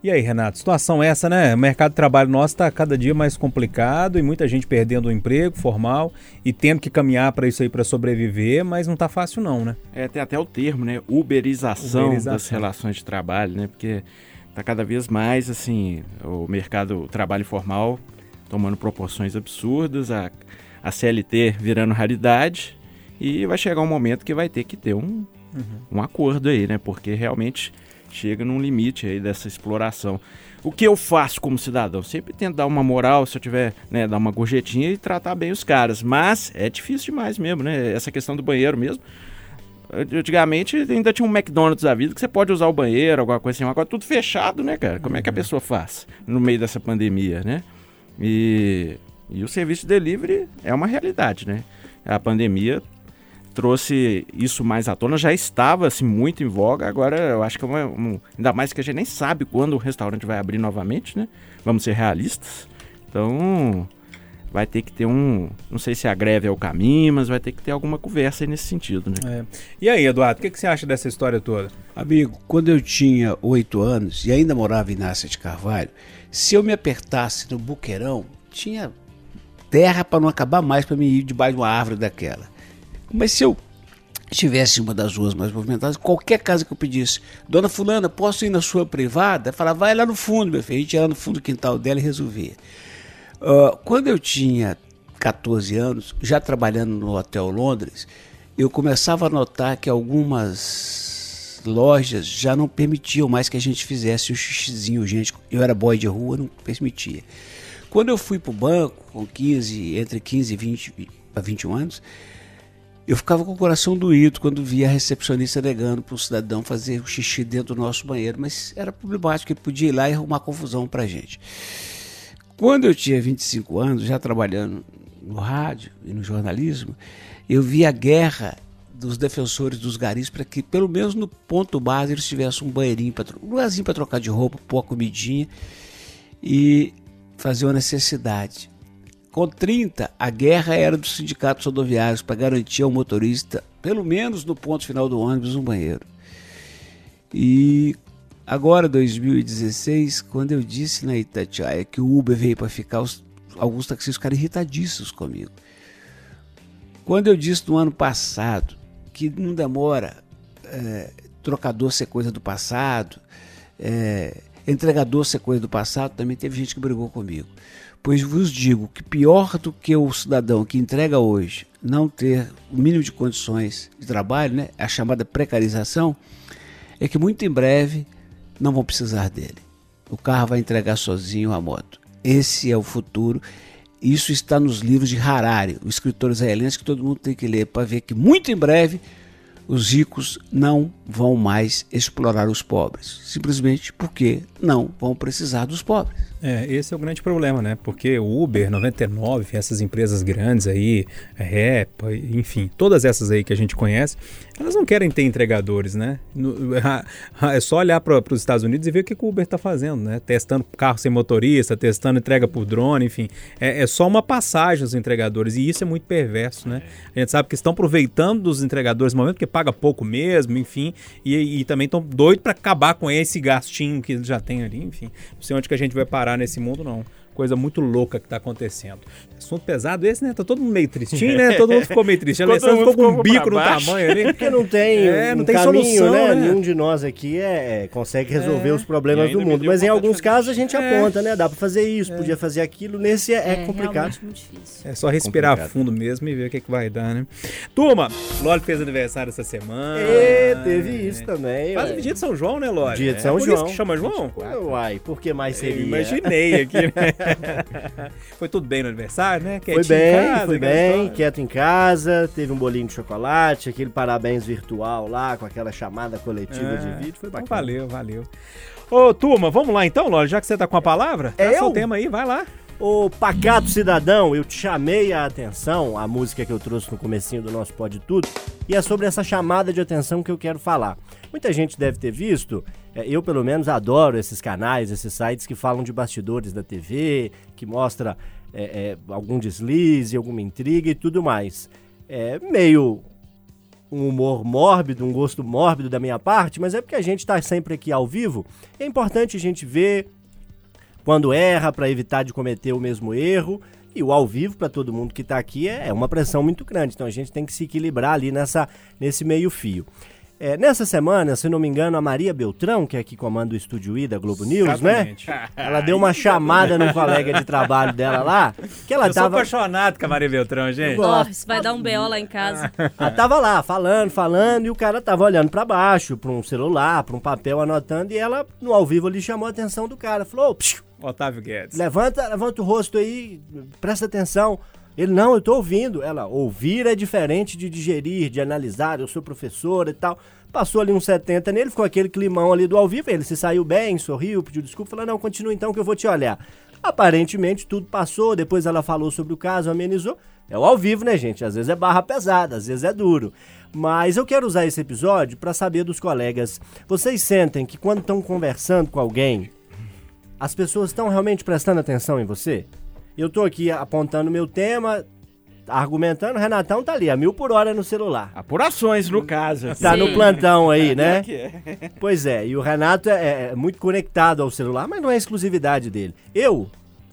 E aí, Renato, situação essa, né? O mercado de trabalho nosso está cada dia mais complicado e muita gente perdendo o emprego formal e tendo que caminhar para isso aí para sobreviver, mas não está fácil não, né? É, tem até o termo, né? Uberização, Uberização. das relações de trabalho, né? Porque está cada vez mais, assim, o mercado o trabalho formal tomando proporções absurdas, a, a CLT virando raridade e vai chegar um momento que vai ter que ter um, uhum. um acordo aí, né? Porque realmente chega num limite aí dessa exploração. O que eu faço como cidadão? Sempre tento dar uma moral, se eu tiver, né, dar uma gorjetinha e tratar bem os caras. Mas é difícil demais mesmo, né? Essa questão do banheiro mesmo. Antigamente ainda tinha um McDonald's da vida que você pode usar o banheiro, alguma coisa assim. Agora tudo fechado, né, cara? Como é que a uhum. pessoa faz no meio dessa pandemia, né? E, e o serviço de delivery é uma realidade, né? A pandemia trouxe isso mais à tona, já estava assim, muito em voga, agora eu acho que é uma, um, ainda mais que a gente nem sabe quando o restaurante vai abrir novamente, né? Vamos ser realistas. Então, vai ter que ter um. Não sei se a greve é o caminho, mas vai ter que ter alguma conversa aí nesse sentido, né? É. E aí, Eduardo, o que, que, você acha dessa história toda? Amigo, quando eu tinha oito anos e ainda morava em Nácia de Carvalho, se eu me apertasse no buqueirão, tinha terra para não acabar mais para me ir debaixo de uma árvore daquela. Mas se eu estivesse em uma das ruas mais movimentadas, qualquer casa que eu pedisse, Dona Fulana, posso ir na sua privada? Falava, vai lá no fundo, meu filho. A gente ia lá no fundo do quintal dela e resolvia. Uh, quando eu tinha 14 anos, já trabalhando no Hotel Londres, eu começava a notar que algumas lojas já não permitiam mais que a gente fizesse o xixizinho, gente. Eu era boy de rua, não permitia. Quando eu fui para o banco, com 15, entre 15 e 20 a 21 anos, eu ficava com o coração doído quando via a recepcionista negando para o cidadão fazer o xixi dentro do nosso banheiro, mas era problemático, ele podia ir lá e arrumar confusão para a gente. Quando eu tinha 25 anos, já trabalhando no rádio e no jornalismo, eu vi a guerra dos defensores dos garis para que, pelo menos no ponto base, eles tivessem um banheirinho, um lugarzinho para trocar de roupa, pôr a comidinha e fazer uma necessidade. Com 30, a guerra era dos sindicatos rodoviários para garantir ao motorista, pelo menos no ponto final do ônibus, um banheiro. E agora, 2016, quando eu disse na Itatiaia que o Uber veio para ficar, os, alguns taxistas ficaram irritadíssimos comigo. Quando eu disse no ano passado que não demora é, trocador ser coisa do passado, é, Entregador, ser coisa do passado, também teve gente que brigou comigo. Pois vos digo que pior do que o cidadão que entrega hoje não ter o mínimo de condições de trabalho, né, a chamada precarização, é que muito em breve não vão precisar dele. O carro vai entregar sozinho a moto. Esse é o futuro. Isso está nos livros de Harari, o escritor israelense que todo mundo tem que ler para ver que muito em breve os ricos não vão mais explorar os pobres, simplesmente porque não vão precisar dos pobres. É, esse é o grande problema, né? Porque o Uber, 99, essas empresas grandes aí, Rap, enfim, todas essas aí que a gente conhece, elas não querem ter entregadores, né? No, é só olhar para os Estados Unidos e ver o que, que o Uber está fazendo, né? Testando carro sem motorista, testando entrega por drone, enfim. É, é, só uma passagem os entregadores e isso é muito perverso, né? A gente sabe que estão aproveitando dos entregadores no momento, porque paga pouco mesmo, enfim, e, e também estão doidos para acabar com esse gastinho que eles já têm ali, enfim. Não sei onde que a gente vai parar nesse mundo, não. Coisa muito louca que tá acontecendo. Assunto pesado esse, né? Tá todo mundo meio tristinho, né? Todo mundo ficou meio triste. A Alessandro ficou com um bico no tamanho ali. Porque não tem, É, não um tem caminho, solução, né? né? Nenhum de nós aqui é, é, consegue resolver É. os problemas do mundo. Mas em alguns casos a gente É. aponta, né? Dá pra fazer isso, podia fazer aquilo. Nesse é, é complicado. realmente muito difícil. É só respirar Complicado. fundo mesmo e ver o que, que vai dar, né? Turma, Loli fez aniversário essa semana. E teve isso também. Faz o dia de São João, né, Loli? Dia de É São por João. isso que chama João? Uai, por que mais seria? Eu imaginei aqui, né? Foi tudo bem no aniversário, né? Foi Quietinho em bem, casa, foi bem, história. quieto em casa, teve um bolinho de chocolate, aquele parabéns virtual lá, com aquela chamada coletiva É, de vídeo, foi então bacana. valeu, valeu. Ô, turma, vamos lá então, Loli, já que você tá com a palavra, É traça eu? o tema aí, vai lá. Ô, Pacato Cidadão, eu te chamei a atenção, a música que eu trouxe no comecinho do nosso Pode Tudo, e é sobre essa chamada de atenção que eu quero falar. Muita gente deve ter visto, é, eu pelo menos adoro esses canais, esses sites que falam de bastidores da TV, que mostra é, é, algum deslize, alguma intriga e tudo mais. É meio um humor mórbido, um gosto mórbido da minha parte, mas é porque a gente está sempre aqui ao vivo. É importante a gente ver quando erra para evitar de cometer o mesmo erro. E o ao vivo para todo mundo que está aqui é é uma pressão muito grande. Então a gente tem que se equilibrar ali nessa, nesse meio fio. É, nessa semana, se não me engano, a Maria Beltrão, que é que comanda o Estúdio I da Globo News, né? Exatamente. Ela deu uma chamada num colega de trabalho dela lá, que ela Eu sou tava, apaixonado com a Maria Beltrão, gente. gosto. Nossa, vai dar um BO lá em casa. ela tava lá falando, falando, e o cara tava olhando para baixo, para um celular, para um papel, anotando, e ela, no ao vivo, ali chamou a atenção do cara. Falou, "Ô, psiu, Otávio Guedes. Levanta, levanta o rosto aí, presta atenção. Ele, não, eu tô ouvindo. Ela, ouvir é diferente de digerir, de analisar, eu sou professora e tal. Passou ali uns 70 nele, ficou aquele climão ali do ao vivo. Ele se saiu bem, sorriu, pediu desculpa, falou, não, continua então que eu vou te olhar. Aparentemente tudo passou, depois ela falou sobre o caso, amenizou. É o ao vivo, né, gente? Às vezes é barra pesada, às vezes é duro. Mas eu quero usar esse episódio para saber dos colegas. Vocês sentem que quando estão conversando com alguém, as pessoas estão realmente prestando atenção em você? Eu tô aqui apontando meu tema, argumentando, o Renatão tá ali, a mil por hora no celular. Apurações, no caso. Tá Sim. no plantão aí, né? que é. Pois é, e o Renato é, é muito conectado ao celular, mas não é exclusividade dele. Eu,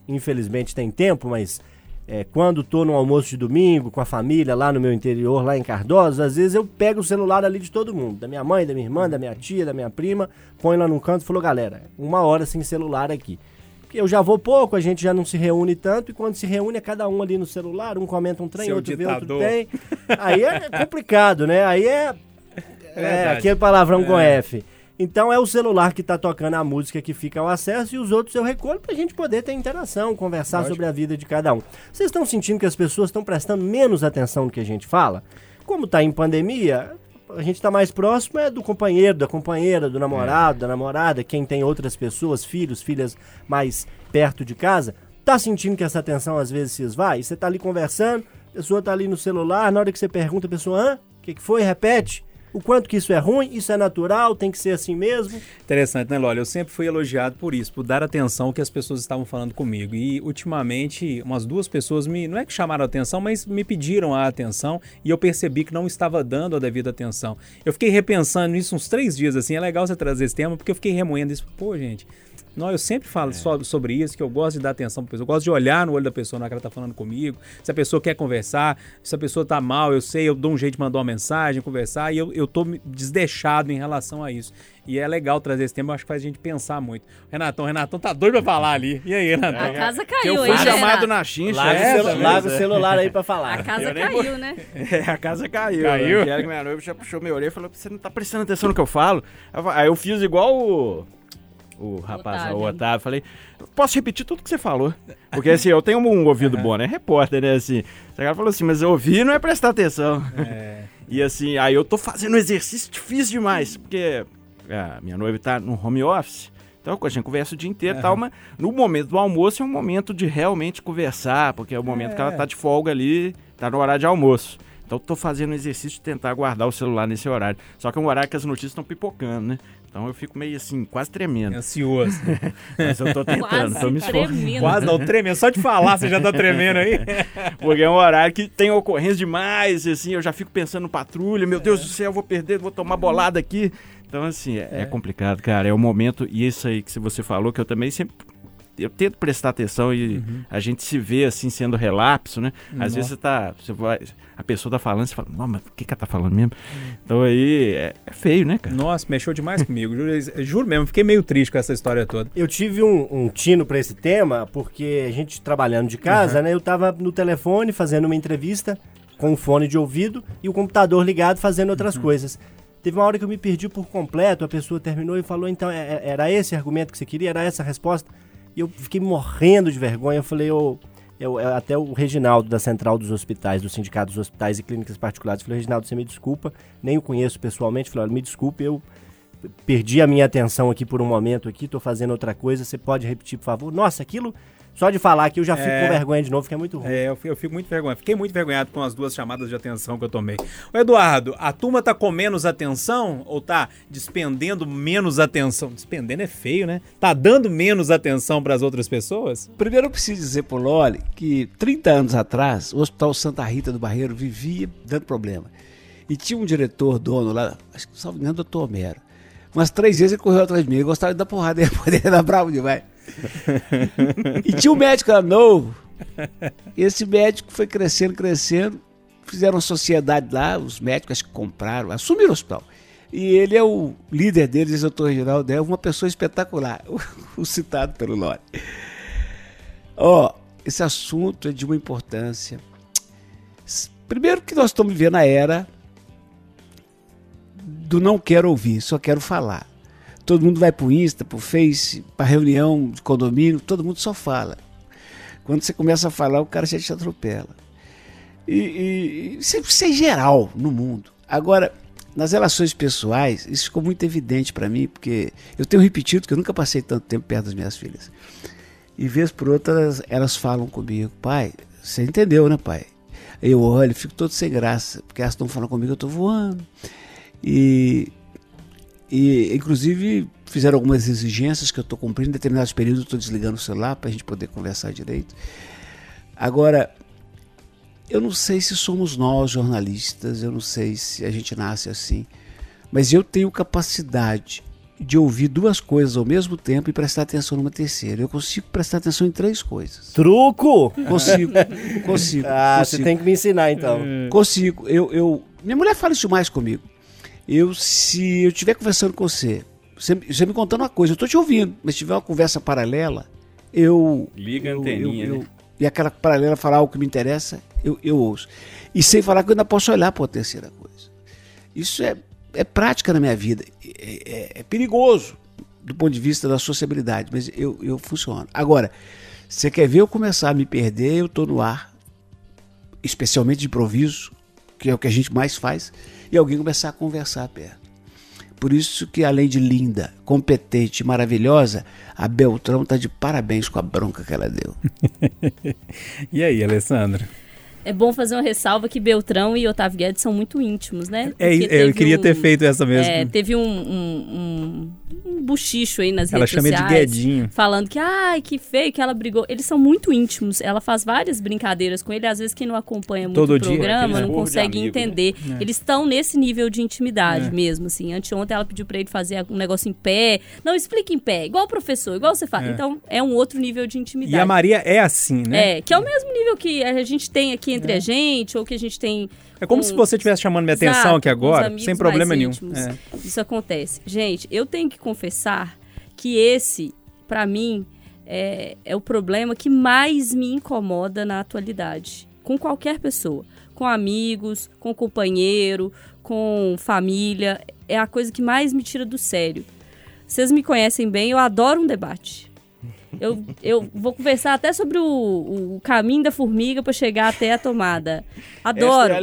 infelizmente, tem tempo, mas é, quando tô no almoço de domingo com a família lá no meu interior, lá em Cardoso, às vezes eu pego o celular ali de todo mundo, da minha mãe, da minha irmã, da minha tia, da minha prima, põe lá num canto e falou, galera, uma hora sem celular aqui. Porque eu já vou pouco, a gente já não se reúne tanto, e quando se reúne é cada um ali no celular, um comenta um trem, Seu outro vê, outro ditador. tem. Aí é complicado, né? Aí é é, verdade. aquele palavrão com É. F. Então é o celular que tá tocando a música que fica ao acesso e os outros eu recolho pra gente poder ter interação, conversar sobre a vida de cada um. Vocês estão sentindo que as pessoas estão prestando menos atenção no que a gente fala? Como tá em pandemia, a gente tá mais próximo é do companheiro, da companheira, do namorado, da namorada, quem tem outras pessoas, filhos, filhas mais perto de casa. Tá sentindo que essa atenção às vezes se esvai? Você tá ali conversando, a pessoa tá ali no celular, na hora que você pergunta, a pessoa, hã? O que, que foi? Repete. O quanto que isso é ruim, isso é natural, tem que ser assim mesmo. Interessante, né, Loli? Eu sempre fui elogiado por isso, por dar atenção ao que as pessoas estavam falando comigo. E ultimamente, umas duas pessoas me, não é que chamaram a atenção, mas me pediram a atenção e eu percebi que não estava dando a devida atenção. Eu fiquei repensando nisso uns três dias, assim. É legal você trazer esse tema, porque eu fiquei remoendo isso. Pô, gente, Não, eu sempre falo so- sobre isso, que eu gosto de dar atenção pra pessoa. Eu gosto de olhar no olho da pessoa na hora que ela tá falando comigo. Se a pessoa quer conversar, se a pessoa tá mal, eu sei, eu dou um jeito de mandar uma mensagem, conversar, e eu, eu tô desdeixado em relação a isso. E é legal trazer esse tema, eu acho que faz a gente pensar muito. Renatão, Renatão tá doido pra falar ali. E aí, Renatão? A casa caiu, fui hein, chamado Renato? na chincha. Larga, é, o, celu- também. larga o celular aí pra falar. A casa Eu nem vou- caiu, né? É, a casa caiu. Caiu? Né? Que era que minha noiva já puxou minha orelha e falou: você não tá prestando atenção no que eu falo. Aí eu- Aí eu fiz igual o. O rapaz, Otávio. o Otávio, falei, posso repetir tudo que você falou? Porque assim, eu tenho um ouvido bom, né? Repórter, né? Assim, o cara falou assim, mas eu ouvir não é prestar atenção. É. E assim, aí eu tô fazendo um exercício difícil demais, porque a minha noiva tá no home office. Então a gente conversa o dia inteiro e tal, mas no momento do almoço é um momento de realmente conversar, porque é o momento que ela tá de folga ali, tá no horário de almoço. Então eu tô fazendo um exercício de tentar guardar o celular nesse horário. Só que é um horário que as notícias estão pipocando, né? Então eu fico meio assim, quase tremendo. Ansioso. Mas eu tô tentando, Quase tô me esforçando. tremendo. Quase não, tremendo. Só de falar, você já tá tremendo aí. Porque é um horário que tem ocorrência demais, e assim, eu já fico pensando no patrulha, meu Deus do céu, eu vou perder, vou tomar bolada aqui. Então, assim, é, é complicado, cara. É o momento, e isso aí que você falou, que eu também sempre. Eu tento prestar atenção e a gente se vê assim sendo relapso, né? Às vezes você tá. Você vai, a pessoa tá falando, você fala, não, mas o que, que ela tá falando mesmo? Então aí é, é feio, né, cara? Nossa, mexeu demais comigo. Juro, juro mesmo, fiquei meio triste com essa história toda. Eu tive um, um tino pra esse tema, porque a gente trabalhando de casa, né? Eu tava no telefone fazendo uma entrevista com o fone de ouvido e o computador ligado fazendo outras coisas. Teve uma hora que eu me perdi por completo, a pessoa terminou e falou, então, é- é- era esse argumento que você queria? Era essa a resposta? E eu fiquei morrendo de vergonha. Eu falei, eu, eu- eu- até o Reginaldo da Central dos Hospitais, do Sindicato dos Hospitais e Clínicas Particulares, falei, Reginaldo, você me desculpa, nem o conheço pessoalmente. Olha, me desculpe, eu perdi a minha atenção aqui por um momento aqui, tô fazendo outra coisa, você pode repetir, por favor? Nossa, aquilo, só de falar aqui eu já fico É. com vergonha de novo, que é muito ruim. É, eu, fi- eu fico muito vergonhado. Fiquei muito vergonhado com as duas chamadas de atenção que eu tomei. Ô, Eduardo, a turma tá com menos atenção ou tá despendendo menos atenção? Despendendo é feio, né? Tá dando menos atenção pras outras pessoas? Primeiro eu preciso dizer pro Loli que 30 anos atrás, o Hospital Santa Rita do Barreiro vivia dando problema. E tinha um diretor, dono lá, acho que salvo engano, doutor Homero. Umas três vezes ele correu atrás de mim, eu gostava de dar porrada, ele poderia dar bravo demais. E tinha um médico lá novo, esse médico foi crescendo, crescendo, fizeram uma sociedade lá, os médicos que compraram, assumiram o hospital. E ele é o líder deles, o doutor Reginaldo, é uma pessoa espetacular, o, citado pelo Lore. Ó, esse assunto é de uma importância. Primeiro que nós estamos vivendo a era do não quero ouvir, só quero falar. Todo mundo vai pro Insta, pro Face, pra reunião de condomínio, todo mundo só fala. Quando você começa a falar, o cara já te atropela. E, e- isso, isso é geral no mundo. Agora, nas relações pessoais, isso ficou muito evidente para mim, porque eu tenho repetido que eu nunca passei tanto tempo perto das minhas filhas. E vez por outra elas, elas falam comigo, pai, você entendeu, né, pai? Eu olho, fico todo sem graça, porque elas estão falando comigo, eu estou voando. E, e inclusive fizeram algumas exigências que eu estou cumprindo, em determinados períodos eu estou desligando o celular para a gente poder conversar direito. Agora, eu não sei se somos nós jornalistas, eu não sei se a gente nasce assim, mas eu tenho capacidade de ouvir duas coisas ao mesmo tempo e prestar atenção numa terceira. Eu consigo prestar atenção em três coisas. Truco! Consigo, consigo. Ah, você consigo. tem que me ensinar então. Consigo. Eu, eu, minha mulher fala isso demais comigo. Eu, se eu estiver conversando com você, você, você me contando uma coisa, eu estou te ouvindo, mas se tiver uma conversa paralela, eu. Liga a eu, anteninha, eu- né? E aquela paralela falar algo que me interessa, eu, eu ouço. E sem falar que eu ainda posso olhar para a terceira coisa. Isso é, é prática na minha vida. É, é- é perigoso do ponto de vista da sociabilidade, mas eu, eu funciono. Agora, você quer ver eu começar a me perder, eu estou no ar, especialmente de improviso, que é o que a gente mais faz, e alguém começar a conversar perto. Por isso que além de linda, competente e maravilhosa, a Beltrão tá de parabéns com a bronca que ela deu. E aí, Alessandra? É bom fazer uma ressalva que Beltrão e Otávio Guedes são muito íntimos, né? É, eu queria um- ter feito essa mesmo. É, teve um, um- um- um buchicho aí nas Ela redes chama ele de sociais. Guedinho. Falando que, ai, que feio que ela brigou. Eles são muito íntimos. Ela faz várias brincadeiras com ele. Às vezes quem não acompanha muito Todo o programa não de consegue amigo, né? entender. Eles estão nesse nível de intimidade mesmo, assim. Anteontem ela pediu pra ele fazer um negócio em pé. Não, explica em pé. Igual o professor, igual você faz. Então, é um outro nível de intimidade. E a Maria é assim, né? É, que é o mesmo nível que a gente tem aqui entre a gente, ou que a gente tem. É como com- se você estivesse chamando minha atenção Exato, aqui com os agora, sem problema nenhum. É. Isso acontece. Gente, eu tenho que confessar que esse, pra mim, é, é o problema que mais me incomoda na atualidade. Com qualquer pessoa. Com amigos, com companheiro, com família. É a coisa que mais me tira do sério. Vocês me conhecem bem, eu adoro um debate. Eu, eu vou conversar até sobre o, o caminho da formiga para chegar até a tomada. Adoro. É a.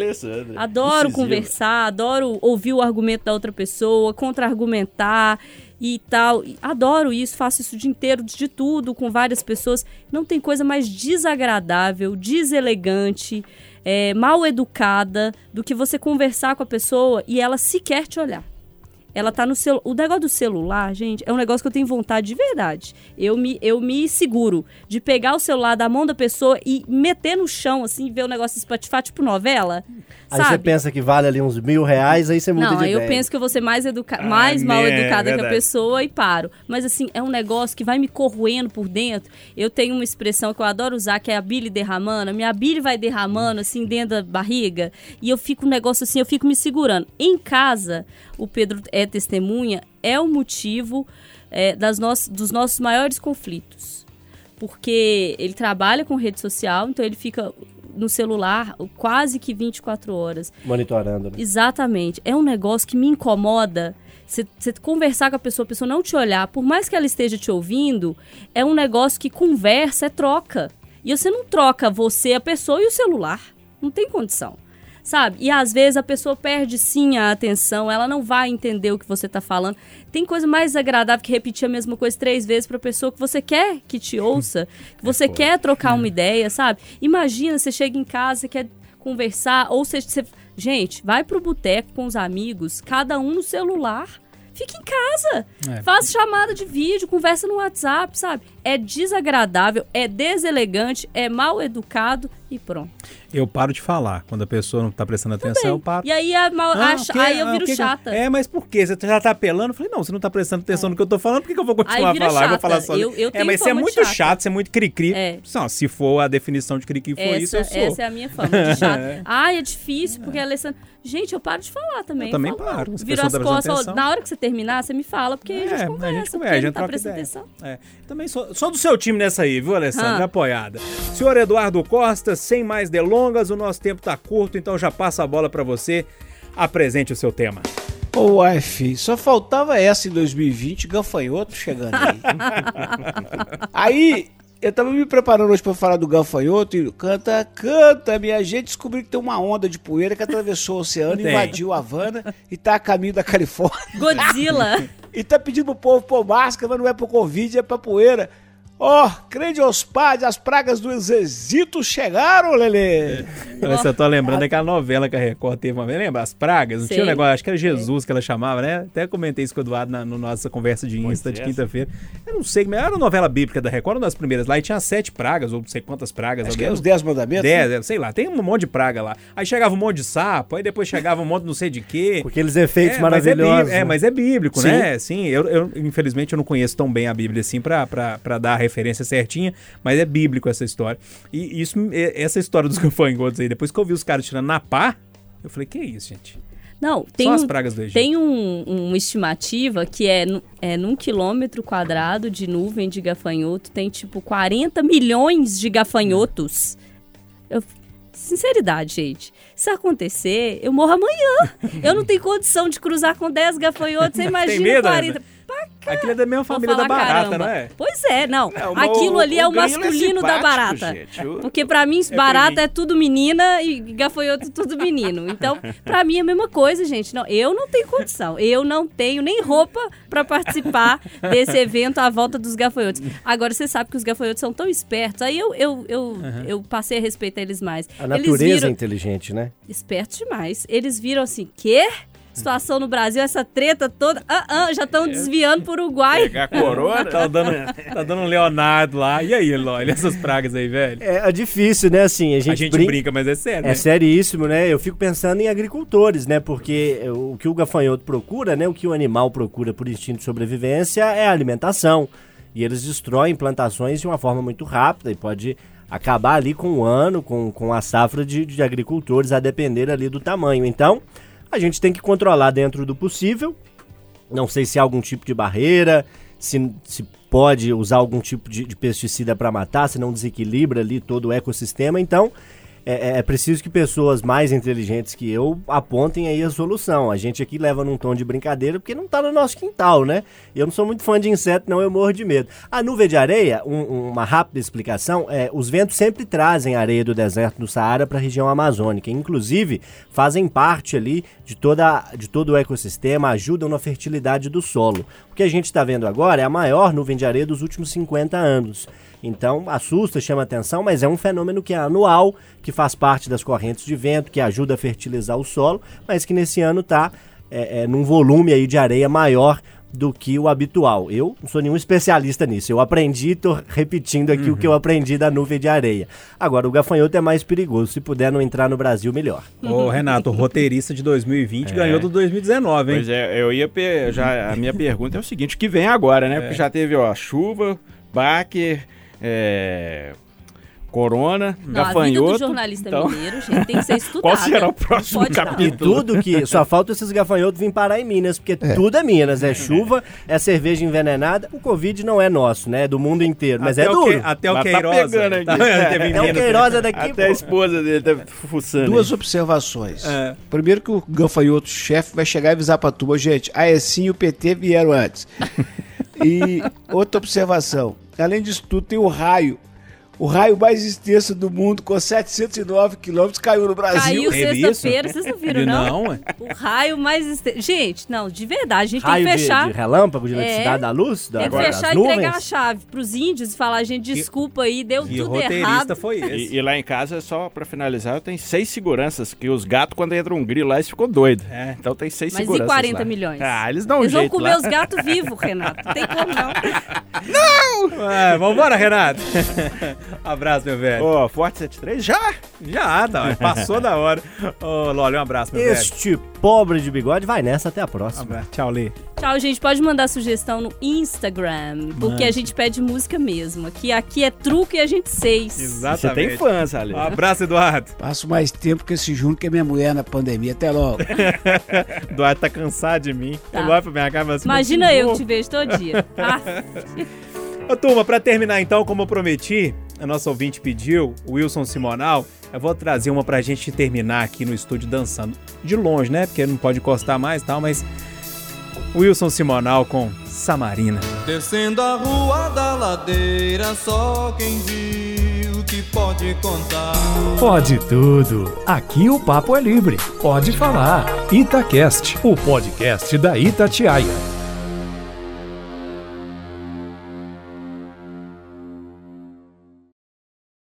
Adoro Incisiva. conversar, adoro ouvir o argumento da outra pessoa, contra-argumentar e tal. Adoro isso, faço isso o dia inteiro, de tudo, com várias pessoas. Não tem coisa mais desagradável, deselegante, é, mal educada do que você conversar com a pessoa e ela sequer te olhar. Ela tá no celular. O negócio do celular, gente, é um negócio que eu tenho vontade de verdade. Eu me, eu me seguro de pegar o celular da mão da pessoa e meter no chão, assim, ver o negócio espatifar, tipo novela. Aí você sabe? pensa que vale ali uns mil reais, aí você muda Não, de aí eu ideia. penso que eu vou ser mais, educa mais Ah, mal né, educada que a pessoa e paro. Mas assim, é um negócio que vai me corroendo por dentro. Eu tenho uma expressão que eu adoro usar, que é a bile derramando. Minha bile vai derramando, assim, dentro da barriga. E eu fico um negócio assim, eu fico me segurando. Em casa, o Pedro é testemunha, é o motivo é, das nossas, dos nossos maiores conflitos. Porque ele trabalha com rede social, então ele fica no celular quase que 24 horas. Monitorando, né? Exatamente. É um negócio que me incomoda. Você conversar com a pessoa, a pessoa não te olhar, por mais que ela esteja te ouvindo, é um negócio que conversa, é troca. E você não troca você, a pessoa e o celular. Não tem condição. Sabe? E às vezes a pessoa perde sim a atenção, ela não vai entender o que você tá falando. Tem coisa mais agradável que repetir a mesma coisa três vezes pra pessoa que você quer que te ouça, que você quer trocar uma ideia, sabe? Imagina, você chega em casa, você quer conversar, ou você, você- Gente, vai pro boteco com os amigos, cada um no celular. Fica em casa. É. Faz chamada de vídeo, conversa no WhatsApp, sabe? É desagradável, é deselegante, é mal educado e pronto. Eu paro de falar. Quando a pessoa não tá prestando atenção, eu paro. E aí, a mal- Ah, aí eu ah, viro porque- chata. É, mas por quê? Você já tá apelando? Eu falei, não, você não tá prestando atenção no que eu tô falando, por que, que eu vou continuar a falar? Eu vou chata. falar só. Eu- eu é, mas você é muito chata. chato, você é muito cri-cri. É. Não, se for a definição de cri-cri for isso, eu Essa, sou. essa é a minha fama de chata. Ai, é difícil, porque a Alessandra. Gente, eu paro de falar também. Eu também falo, paro. não. Se a Viro pessoa as costas, na hora que você terminar, você me fala, porque a gente É, conversa. a gente conversa, a gente tá prestando atenção. É, também sou, sou do seu time nessa aí, viu, Alessandra? Ah. Apoiada. Senhor Eduardo Costa, sem mais delongas, o nosso tempo tá curto, então já passa a bola pra você. Apresente o seu tema. Ô, uai, filho, só faltava essa em 2020, gafanhoto chegando aí. aí, eu tava me preparando hoje pra falar do gafanhoto e canta, canta, minha gente. Descobri que tem uma onda de poeira que atravessou o oceano, Tem. invadiu a Havana e tá a caminho da Califórnia. Godzilla. E tá pedindo pro povo pôr máscara, mas não é pro Covid, é pra poeira. Ó, crente aos pais, as pragas do exército chegaram, Lelê. Parece que eu tô lembrando daquela novela que a Record teve uma vez. Lembra? As pragas? Não tinha um negócio, acho que era Jesus que ela chamava, né? Até comentei isso com o Eduardo na no nossa conversa de Insta de Moisés. quinta-feira. Eu não sei, era uma novela bíblica da Record, uma das primeiras lá, e tinha sete pragas, ou não sei quantas pragas. Acho que é os 10 mandamentos. né? Dez, sei lá, tem um monte de praga lá. Aí chegava um monte de sapo, aí depois chegava um monte de não sei de quê. Com aqueles efeitos É, mas é maravilhosos. É, mas é bíblico, Sim. né? Sim, eu, eu, infelizmente eu não conheço tão bem a Bíblia assim pra, pra, pra dar a referência certinha, mas é bíblico essa história. E isso, é- essa história dos gafanhotos aí, depois que eu vi os caras tirando na pá, eu falei, que isso, gente? Não, tem, Só as pragas do Egito. tem um- uma estimativa que é, é num quilômetro quadrado de nuvem de gafanhoto, tem tipo 40 milhões de gafanhotos. Eu- sinceridade, gente. Se acontecer, eu morro amanhã. eu não tenho condição de cruzar com 10 gafanhotos. Você imagina medo, 40. Ana? Aquilo é da mesma família da barata, caramba. não é? Pois é, não. É, uma- Aquilo ali é o grilo masculino da simpático, barata. gente. O- Porque pra mim, barata é tudo menina e gafanhoto tudo menino. Então, pra mim é a mesma coisa, gente. Não, eu não tenho condição. Eu não tenho nem roupa pra participar desse evento à volta dos gafanhotos. Agora, você sabe que os gafanhotos são tão espertos. Aí eu, eu, eu, eu passei a respeitar eles mais. A eles natureza é viram, inteligente, né? espertos demais. Eles viram assim, quê? Situação no Brasil, essa treta toda. Ah, ah, já estão desviando pro Uruguai. Pegar corona. Tá dando, tá dando um Leonardo lá. E aí, Eloy, olha essas pragas aí, velho. É, é difícil, né? Assim, a gente, A gente brin- brinca, mas é sério. É né? seríssimo, né? Eu fico pensando em agricultores, né? Porque o que o gafanhoto procura, né? O que o animal procura por instinto de sobrevivência é a alimentação. E eles destroem plantações de uma forma muito rápida e pode acabar ali com um ano, com, com a safra de, de agricultores, a depender ali do tamanho. Então, a gente tem que controlar dentro do possível. Não sei se há algum tipo de barreira, se, se pode usar algum tipo de, de pesticida para matar, se não desequilibra ali todo o ecossistema. Então, é, é preciso que pessoas mais inteligentes que eu apontem aí a solução. A gente aqui leva num tom de brincadeira porque não tá no nosso quintal, né? Eu não sou muito fã de inseto, não, eu morro de medo. A nuvem de areia, um- uma rápida explicação, é os ventos sempre trazem areia do deserto do Saara para a região amazônica. Inclusive, fazem parte ali de, toda, de todo o ecossistema, ajudam na fertilidade do solo. O que a gente está vendo agora é a maior nuvem de areia dos últimos 50 anos. Então, assusta, chama atenção, mas é um fenômeno que é anual, que faz parte das correntes de vento, que ajuda a fertilizar o solo, mas que nesse ano está é, é, num volume aí de areia maior do que o habitual. Eu não sou nenhum especialista nisso. Eu aprendi, tô repetindo aqui o que eu aprendi da nuvem de areia. Agora, o gafanhoto é mais perigoso. Se puder não entrar no Brasil, melhor. Ô, Renato, o roteirista de 2020 ganhou do 2019, hein? Pois é, eu ia per- já a minha pergunta é o seguinte, o que vem agora, né? Porque já teve, ó, chuva, baque, é, corona, Não, a vida gafanhoto. do jornalista então, mineiro, gente, tem que ser estudada. Qual será o próximo Pode não. E capítulo? tudo que. Só falta esses gafanhotos vir parar em Minas, porque tudo é Minas. É chuva, é cerveja envenenada. O Covid não é nosso, né? É do mundo inteiro. Mas até é O duro. que, até o tá Queiroz. pegando aqui. tá em É o. Queiroz é daqui, Até a pô. esposa dele tá fuçando. Duas aí. observações. É. Primeiro que o gafanhoto chefe vai chegar e avisar pra turma, gente, a ESIM e o PT vieram antes. e outra observação, além disso tudo tem o raio. O raio mais extenso do mundo, com 709 quilômetros, caiu no Brasil. Caiu sexta-feira, vocês não viram, não? não, ué? O raio mais. este- Gente, não, de verdade, a gente Raio tem que de, fechar. de relâmpago, de É. eletricidade da luz? Da, Tem que fechar e nuvens? entregar a chave pros índios e falar, gente, desculpa aí, deu E tudo roteirista errado. foi esse. E, e lá em casa, só pra finalizar, eu tenho seis seguranças, que os gatos, quando entra um grilo lá, eles ficam doidos. É. Então tem seis Mas e seguranças 40 lá. milhões? Ah, eles dão um Eles vão jeito comer lá. os gatos vivos, Renato. Não tem como não. É, vambora, Renato. abraço, meu velho. Ó, Forte 73, já? Já, tá. Passou da hora. Ô, Loli, um abraço, meu velho. Este pobre de bigode vai nessa. Até a próxima. Abraço. Tchau, Lê. Tchau, gente. Pode mandar sugestão no Instagram, porque a gente pede música mesmo. Aqui, aqui é truque e a gente seis. Você Exatamente. tem fãs, Ali. Um abraço, Eduardo. Passo mais tempo que esse junto que a minha mulher na pandemia. Até logo. Eduardo tá cansado de mim. Tá. Olha pra minha assim, Imagina "Mas que eu que louco." te vejo todo dia. Ah, Ô, turma, pra terminar então, como eu prometi, a nossa ouvinte pediu, o Wilson Simonal, eu vou trazer uma pra gente terminar aqui no estúdio dançando. De longe, né? Porque não pode encostar mais e tal, mas. Wilson Simonal com Samarina. Descendo a rua da ladeira, só quem viu que pode contar. Pode tudo. Aqui o papo é livre. Pode falar. Itacast, o podcast da Itatiaia.